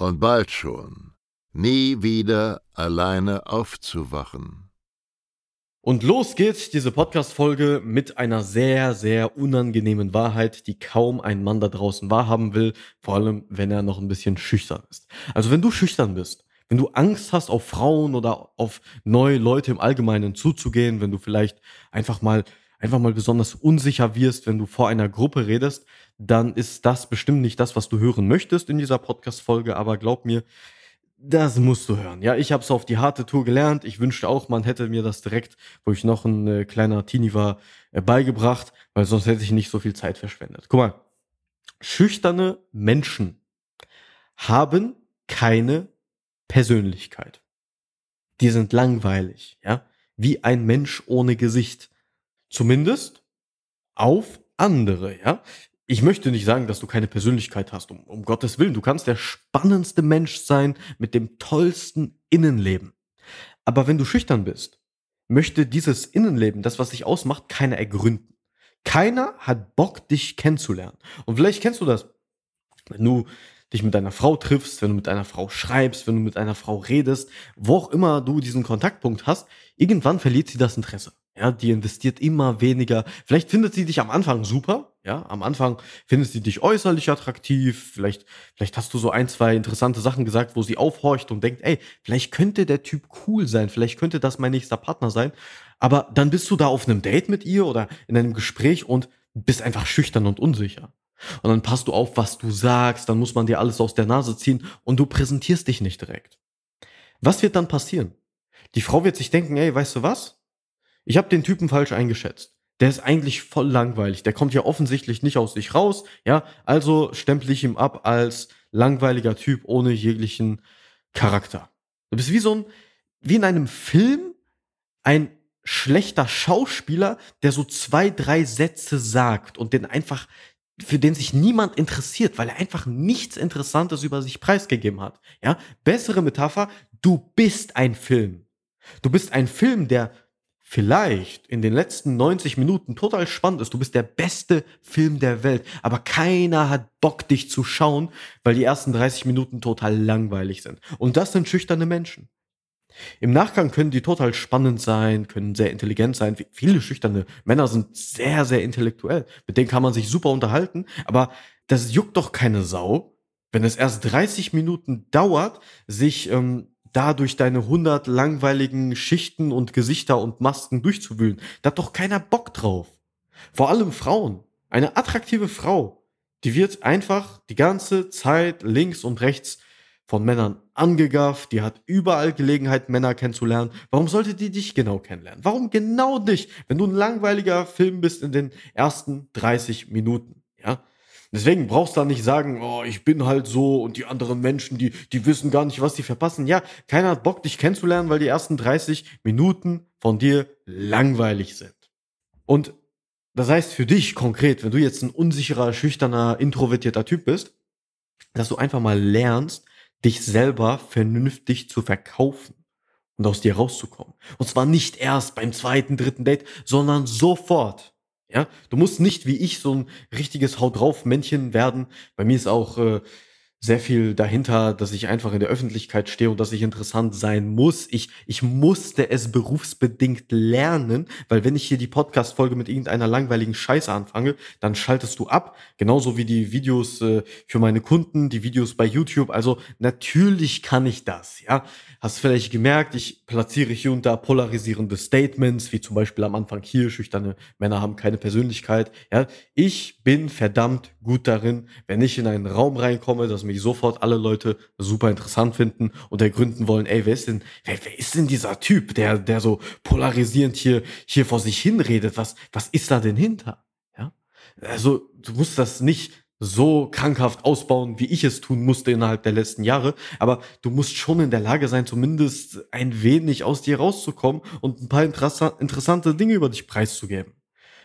und bald schon nie wieder alleine aufzuwachen. Und los geht's, diese Podcast-Folge mit einer sehr, sehr unangenehmen Wahrheit, die kaum ein Mann da draußen wahrhaben will, vor allem wenn er noch ein bisschen schüchtern ist. Also wenn du schüchtern bist, wenn du Angst hast, auf Frauen oder auf neue Leute im Allgemeinen zuzugehen, wenn du vielleicht einfach mal einfach mal besonders unsicher wirst, wenn du vor einer Gruppe redest, dann ist das bestimmt nicht das, was du hören möchtest in dieser Podcast Folge, aber glaub mir, das musst du hören. Ja, ich habe es auf die harte Tour gelernt. Ich wünschte auch, man hätte mir das direkt, wo ich noch ein äh, kleiner Teenie war, äh, beigebracht, weil sonst hätte ich nicht so viel Zeit verschwendet. Guck mal, schüchterne Menschen haben keine Persönlichkeit. Die sind langweilig, ja, wie ein Mensch ohne Gesicht. Zumindest auf andere, ja. Ich möchte nicht sagen, dass du keine Persönlichkeit hast, um, um Gottes Willen. Du kannst der spannendste Mensch sein mit dem tollsten Innenleben. Aber wenn du schüchtern bist, möchte dieses Innenleben, das, was dich ausmacht, keiner ergründen. Keiner hat Bock, dich kennenzulernen. Und vielleicht kennst du das. Wenn du dich mit deiner Frau triffst, wenn du mit einer Frau schreibst, wenn du mit einer Frau redest, wo auch immer du diesen Kontaktpunkt hast, irgendwann verliert sie das Interesse. Ja, die investiert immer weniger. Vielleicht findet sie dich am Anfang super. Ja, am Anfang findet sie dich äußerlich attraktiv. Vielleicht, vielleicht hast du so ein, zwei interessante Sachen gesagt, wo sie aufhorcht und denkt, ey, vielleicht könnte der Typ cool sein. Vielleicht könnte das mein nächster Partner sein. Aber dann bist du da auf einem Date mit ihr oder in einem Gespräch und bist einfach schüchtern und unsicher. Und dann passt du auf, was du sagst, dann muss man dir alles aus der Nase ziehen und du präsentierst dich nicht direkt. Was wird dann passieren? Die Frau wird sich denken, ey, weißt du was? Ich habe den Typen falsch eingeschätzt. Der ist eigentlich voll langweilig. Der kommt ja offensichtlich nicht aus sich raus. Ja, also stempel ich ihm ab als langweiliger Typ ohne jeglichen Charakter. Du bist wie so ein, wie in einem Film, ein schlechter Schauspieler, der so zwei, drei Sätze sagt und den einfach für den sich niemand interessiert, weil er einfach nichts Interessantes über sich preisgegeben hat. Ja, bessere Metapher, du bist ein Film. Du bist ein Film, der vielleicht in den letzten 90 Minuten total spannend ist. Du bist der beste Film der Welt, aber keiner hat Bock, dich zu schauen, weil die ersten 30 Minuten total langweilig sind. Und das sind schüchterne Menschen. Im Nachgang können die total spannend sein, können sehr intelligent sein. Viele schüchterne Männer sind sehr, sehr intellektuell. Mit denen kann man sich super unterhalten, aber das juckt doch keine Sau, wenn es erst 30 Minuten dauert, sich ähm, da durch deine 100 langweiligen Schichten und Gesichter und Masken durchzuwühlen. Da hat doch keiner Bock drauf. Vor allem Frauen. Eine attraktive Frau, die wird einfach die ganze Zeit links und rechts von Männern angegafft, die hat überall Gelegenheit, Männer kennenzulernen. Warum sollte die dich genau kennenlernen? Warum genau dich, wenn du ein langweiliger Film bist in den ersten 30 Minuten? Ja? Deswegen brauchst du da nicht sagen, oh, ich bin halt so und die anderen Menschen, die, die wissen gar nicht, was sie verpassen. Ja, keiner hat Bock, dich kennenzulernen, weil die ersten 30 Minuten von dir langweilig sind. Und das heißt für dich konkret, wenn du jetzt ein unsicherer, schüchterner, introvertierter Typ bist, dass du einfach mal lernst, dich selber vernünftig zu verkaufen und aus dir rauszukommen. Und zwar nicht erst beim zweiten, dritten Date, sondern sofort. Ja, du musst nicht wie ich so ein richtiges Haut drauf Männchen werden. Bei mir ist auch äh, sehr viel dahinter, dass ich einfach in der Öffentlichkeit stehe und dass ich interessant sein muss. Ich, ich musste es berufsbedingt lernen, weil wenn ich hier die Podcast-Folge mit irgendeiner langweiligen Scheiße anfange, dann schaltest du ab. Genauso wie die Videos äh, für meine Kunden, die Videos bei YouTube. Also natürlich kann ich das, ja. Hast vielleicht gemerkt, ich platziere hier unter polarisierende Statements, wie zum Beispiel am Anfang hier, schüchterne Männer haben keine Persönlichkeit. Ja, ich bin verdammt gut darin, wenn ich in einen Raum reinkomme, dass mich sofort alle Leute super interessant finden und ergründen wollen, ey, wer ist denn, wer, wer ist denn dieser Typ, der, der so polarisierend hier, hier vor sich hinredet? Was, was ist da denn hinter? Ja, also du musst das nicht so krankhaft ausbauen, wie ich es tun musste innerhalb der letzten Jahre. Aber du musst schon in der Lage sein, zumindest ein wenig aus dir rauszukommen und ein paar interessante Dinge über dich preiszugeben.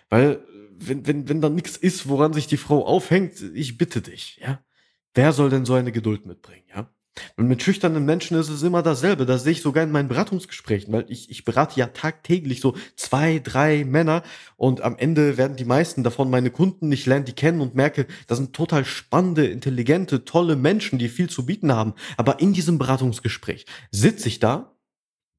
Weil, wenn, wenn, wenn da nichts ist, woran sich die Frau aufhängt, ich bitte dich, ja. Wer soll denn so eine Geduld mitbringen, ja? Und mit schüchternen Menschen ist es immer dasselbe. Das sehe ich sogar in meinen Beratungsgesprächen, weil ich, ich berate ja tagtäglich so zwei, drei Männer und am Ende werden die meisten davon meine Kunden. Ich lerne die kennen und merke, das sind total spannende, intelligente, tolle Menschen, die viel zu bieten haben. Aber in diesem Beratungsgespräch sitze ich da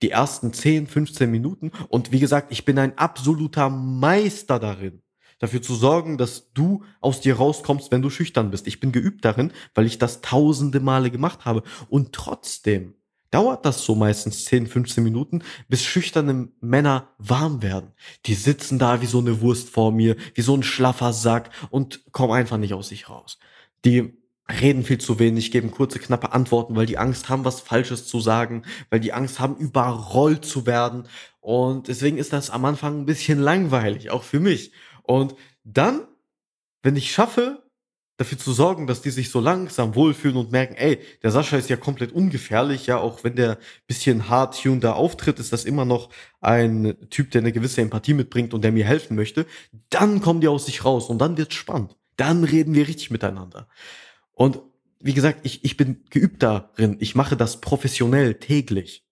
die ersten 10, 15 Minuten und wie gesagt, ich bin ein absoluter Meister darin dafür zu sorgen, dass du aus dir rauskommst, wenn du schüchtern bist. Ich bin geübt darin, weil ich das tausende Male gemacht habe. Und trotzdem dauert das so meistens 10, 15 Minuten, bis schüchterne Männer warm werden. Die sitzen da wie so eine Wurst vor mir, wie so ein schlaffer Sack und kommen einfach nicht aus sich raus. Die reden viel zu wenig, geben kurze, knappe Antworten, weil die Angst haben, was Falsches zu sagen, weil die Angst haben, überrollt zu werden. Und deswegen ist das am Anfang ein bisschen langweilig, auch für mich. Und dann, wenn ich schaffe, dafür zu sorgen, dass die sich so langsam wohlfühlen und merken, ey, der Sascha ist ja komplett ungefährlich, ja, auch wenn der bisschen und da auftritt, ist das immer noch ein Typ, der eine gewisse Empathie mitbringt und der mir helfen möchte, dann kommen die aus sich raus und dann wird's spannend. Dann reden wir richtig miteinander. Und wie gesagt, ich, ich bin geübt darin, ich mache das professionell täglich.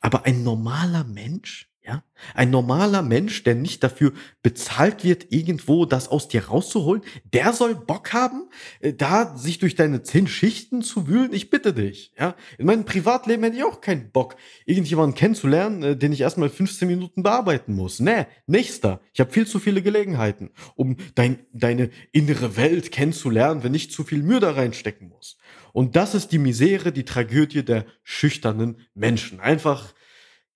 Aber ein normaler Mensch, ja? Ein normaler Mensch, der nicht dafür bezahlt wird, irgendwo das aus dir rauszuholen, der soll Bock haben, äh, da sich durch deine zehn Schichten zu wühlen. Ich bitte dich. Ja? In meinem Privatleben hätte ich auch keinen Bock, irgendjemanden kennenzulernen, äh, den ich erstmal 15 Minuten bearbeiten muss. Nee, nächster. Ich habe viel zu viele Gelegenheiten, um dein, deine innere Welt kennenzulernen, wenn ich zu viel Mühe da reinstecken muss. Und das ist die Misere, die Tragödie der schüchternen Menschen. Einfach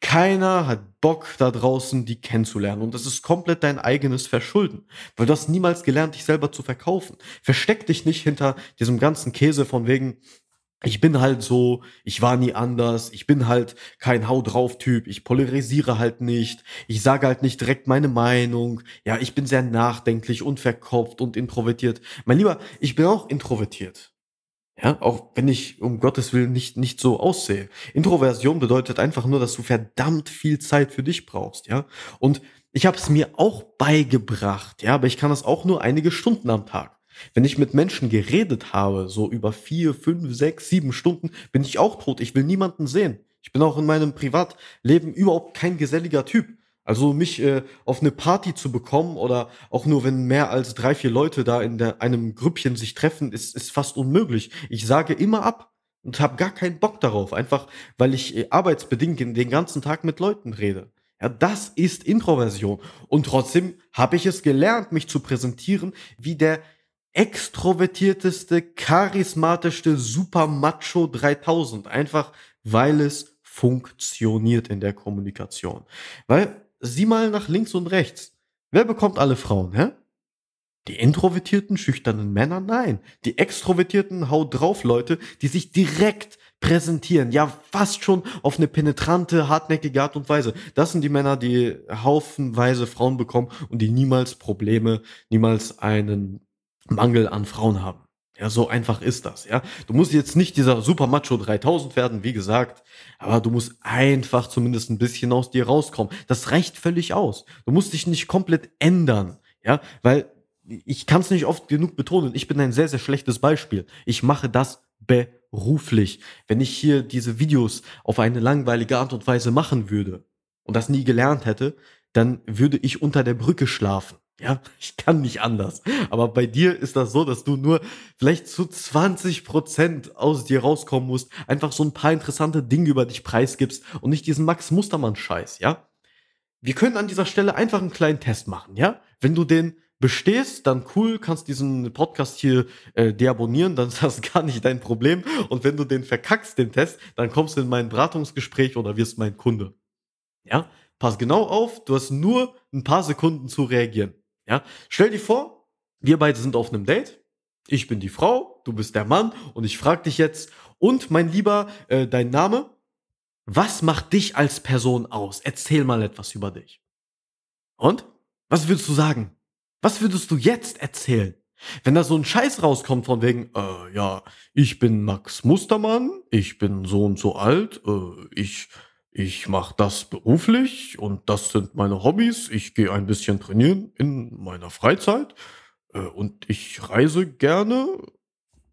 keiner hat Bock da draußen, die kennenzulernen. Und das ist komplett dein eigenes Verschulden. Weil du hast niemals gelernt, dich selber zu verkaufen. Versteck dich nicht hinter diesem ganzen Käse von wegen, ich bin halt so, ich war nie anders, ich bin halt kein Hau drauf Typ, ich polarisiere halt nicht, ich sage halt nicht direkt meine Meinung, ja, ich bin sehr nachdenklich und verkopft und introvertiert. Mein Lieber, ich bin auch introvertiert. Ja, auch wenn ich um Gottes Willen nicht, nicht so aussehe. Introversion bedeutet einfach nur, dass du verdammt viel Zeit für dich brauchst, ja. Und ich habe es mir auch beigebracht, ja, aber ich kann das auch nur einige Stunden am Tag. Wenn ich mit Menschen geredet habe, so über vier, fünf, sechs, sieben Stunden, bin ich auch tot. Ich will niemanden sehen. Ich bin auch in meinem Privatleben überhaupt kein geselliger Typ. Also mich äh, auf eine Party zu bekommen oder auch nur wenn mehr als drei, vier Leute da in der, einem Grüppchen sich treffen, ist, ist fast unmöglich. Ich sage immer ab und habe gar keinen Bock darauf, einfach weil ich äh, arbeitsbedingt den ganzen Tag mit Leuten rede. Ja, das ist Introversion. Und trotzdem habe ich es gelernt, mich zu präsentieren wie der extrovertierteste, charismatischste Super Macho 3000. Einfach weil es funktioniert in der Kommunikation. Weil sieh mal nach links und rechts. Wer bekommt alle Frauen, hä? Die introvertierten, schüchternen Männer? Nein. Die extrovertierten, haut drauf Leute, die sich direkt präsentieren. Ja, fast schon auf eine penetrante, hartnäckige Art und Weise. Das sind die Männer, die haufenweise Frauen bekommen und die niemals Probleme, niemals einen Mangel an Frauen haben. Ja, so einfach ist das, ja. Du musst jetzt nicht dieser Super Macho 3000 werden, wie gesagt, aber du musst einfach zumindest ein bisschen aus dir rauskommen. Das reicht völlig aus. Du musst dich nicht komplett ändern, ja, weil ich kann es nicht oft genug betonen. Ich bin ein sehr, sehr schlechtes Beispiel. Ich mache das beruflich. Wenn ich hier diese Videos auf eine langweilige Art und Weise machen würde und das nie gelernt hätte, dann würde ich unter der Brücke schlafen. Ja, ich kann nicht anders. Aber bei dir ist das so, dass du nur vielleicht zu 20 Prozent aus dir rauskommen musst, einfach so ein paar interessante Dinge über dich preisgibst und nicht diesen Max Mustermann Scheiß, ja? Wir können an dieser Stelle einfach einen kleinen Test machen, ja? Wenn du den bestehst, dann cool, kannst diesen Podcast hier äh, deabonnieren, dann ist das gar nicht dein Problem. Und wenn du den verkackst, den Test, dann kommst du in mein Beratungsgespräch oder wirst mein Kunde. Ja? Pass genau auf, du hast nur ein paar Sekunden zu reagieren. Ja, stell dir vor, wir beide sind auf einem Date. Ich bin die Frau, du bist der Mann und ich frage dich jetzt, und mein Lieber, äh, dein Name? Was macht dich als Person aus? Erzähl mal etwas über dich. Und? Was würdest du sagen? Was würdest du jetzt erzählen? Wenn da so ein Scheiß rauskommt von wegen, äh, ja, ich bin Max Mustermann, ich bin so und so alt, äh, ich ich mache das beruflich und das sind meine Hobbys. Ich gehe ein bisschen trainieren in meiner Freizeit äh, und ich reise gerne.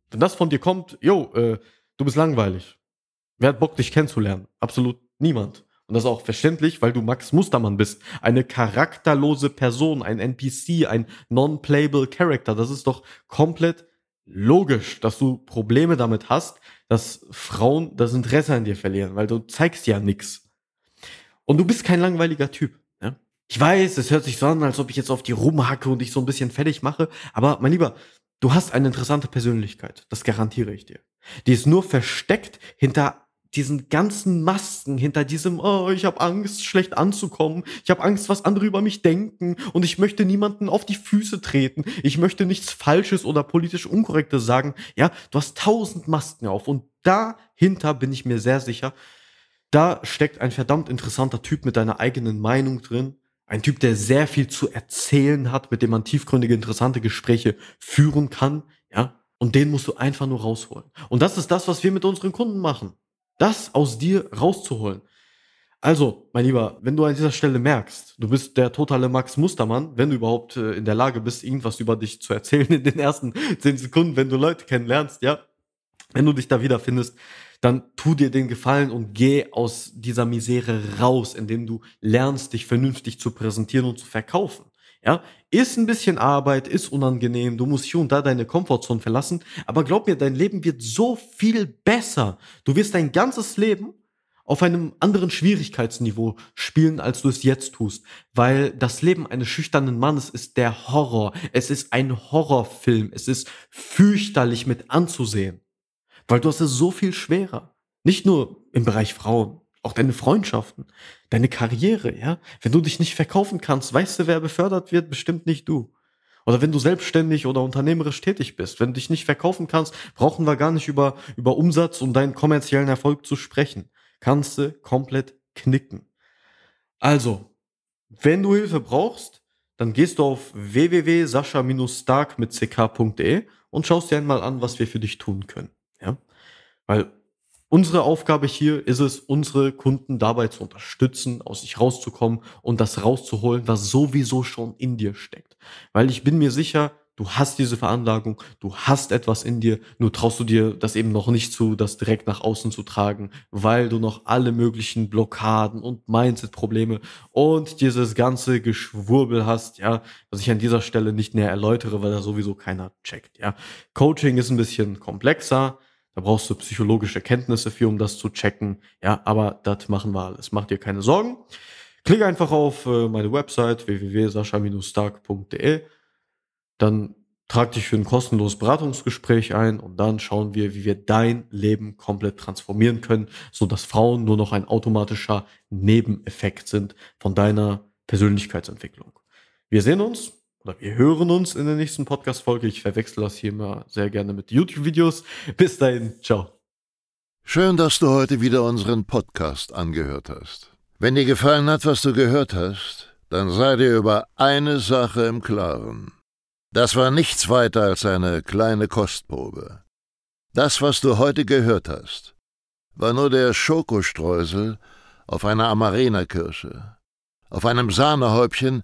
Wenn das von dir kommt, yo, äh, du bist langweilig. Wer hat Bock, dich kennenzulernen? Absolut niemand. Und das ist auch verständlich, weil du Max Mustermann bist. Eine charakterlose Person, ein NPC, ein non-playable Character. Das ist doch komplett logisch, dass du Probleme damit hast, dass Frauen das Interesse an dir verlieren, weil du zeigst ja nichts. Und du bist kein langweiliger Typ. Ja? Ich weiß, es hört sich so an, als ob ich jetzt auf die rumhacke und dich so ein bisschen fertig mache, aber mein Lieber, du hast eine interessante Persönlichkeit, das garantiere ich dir. Die ist nur versteckt hinter diesen ganzen Masken, hinter diesem, oh, ich habe Angst, schlecht anzukommen, ich habe Angst, was andere über mich denken und ich möchte niemanden auf die Füße treten, ich möchte nichts Falsches oder politisch Unkorrektes sagen. Ja, du hast tausend Masken auf und dahinter bin ich mir sehr sicher, da steckt ein verdammt interessanter Typ mit deiner eigenen Meinung drin. Ein Typ, der sehr viel zu erzählen hat, mit dem man tiefgründige, interessante Gespräche führen kann, ja. Und den musst du einfach nur rausholen. Und das ist das, was wir mit unseren Kunden machen das aus dir rauszuholen. Also, mein Lieber, wenn du an dieser Stelle merkst, du bist der totale Max Mustermann, wenn du überhaupt äh, in der Lage bist, irgendwas über dich zu erzählen in den ersten zehn Sekunden, wenn du Leute kennenlernst, ja, wenn du dich da wiederfindest, dann tu dir den Gefallen und geh aus dieser Misere raus, indem du lernst, dich vernünftig zu präsentieren und zu verkaufen. Ja, ist ein bisschen Arbeit, ist unangenehm, du musst hier und da deine Komfortzone verlassen, aber glaub mir, dein Leben wird so viel besser. Du wirst dein ganzes Leben auf einem anderen Schwierigkeitsniveau spielen, als du es jetzt tust, weil das Leben eines schüchternen Mannes ist der Horror. Es ist ein Horrorfilm. Es ist fürchterlich mit anzusehen, weil du hast es so viel schwerer. Nicht nur im Bereich Frauen, auch deine Freundschaften, deine Karriere, ja. Wenn du dich nicht verkaufen kannst, weißt du, wer befördert wird? Bestimmt nicht du. Oder wenn du selbstständig oder unternehmerisch tätig bist, wenn du dich nicht verkaufen kannst, brauchen wir gar nicht über, über Umsatz und deinen kommerziellen Erfolg zu sprechen. Kannst du komplett knicken. Also, wenn du Hilfe brauchst, dann gehst du auf www.sascha-stark mit ck.de und schaust dir einmal an, was wir für dich tun können. Ja? Weil Unsere Aufgabe hier ist es, unsere Kunden dabei zu unterstützen, aus sich rauszukommen und das rauszuholen, was sowieso schon in dir steckt. Weil ich bin mir sicher, du hast diese Veranlagung, du hast etwas in dir, nur traust du dir das eben noch nicht zu, das direkt nach außen zu tragen, weil du noch alle möglichen Blockaden und Mindset-Probleme und dieses ganze Geschwurbel hast, ja, was ich an dieser Stelle nicht näher erläutere, weil da sowieso keiner checkt, ja. Coaching ist ein bisschen komplexer, da brauchst du psychologische Kenntnisse für, um das zu checken. Ja, aber das machen wir alles. Mach dir keine Sorgen. Klick einfach auf äh, meine Website www.sascha-stark.de. Dann trag dich für ein kostenloses Beratungsgespräch ein und dann schauen wir, wie wir dein Leben komplett transformieren können, so dass Frauen nur noch ein automatischer Nebeneffekt sind von deiner Persönlichkeitsentwicklung. Wir sehen uns oder wir hören uns in der nächsten Podcast-Folge. Ich verwechsel das hier immer sehr gerne mit YouTube-Videos. Bis dahin, ciao. Schön, dass du heute wieder unseren Podcast angehört hast. Wenn dir gefallen hat, was du gehört hast, dann sei dir über eine Sache im Klaren. Das war nichts weiter als eine kleine Kostprobe. Das, was du heute gehört hast, war nur der Schokostreusel auf einer Amarena-Kirsche, auf einem Sahnehäubchen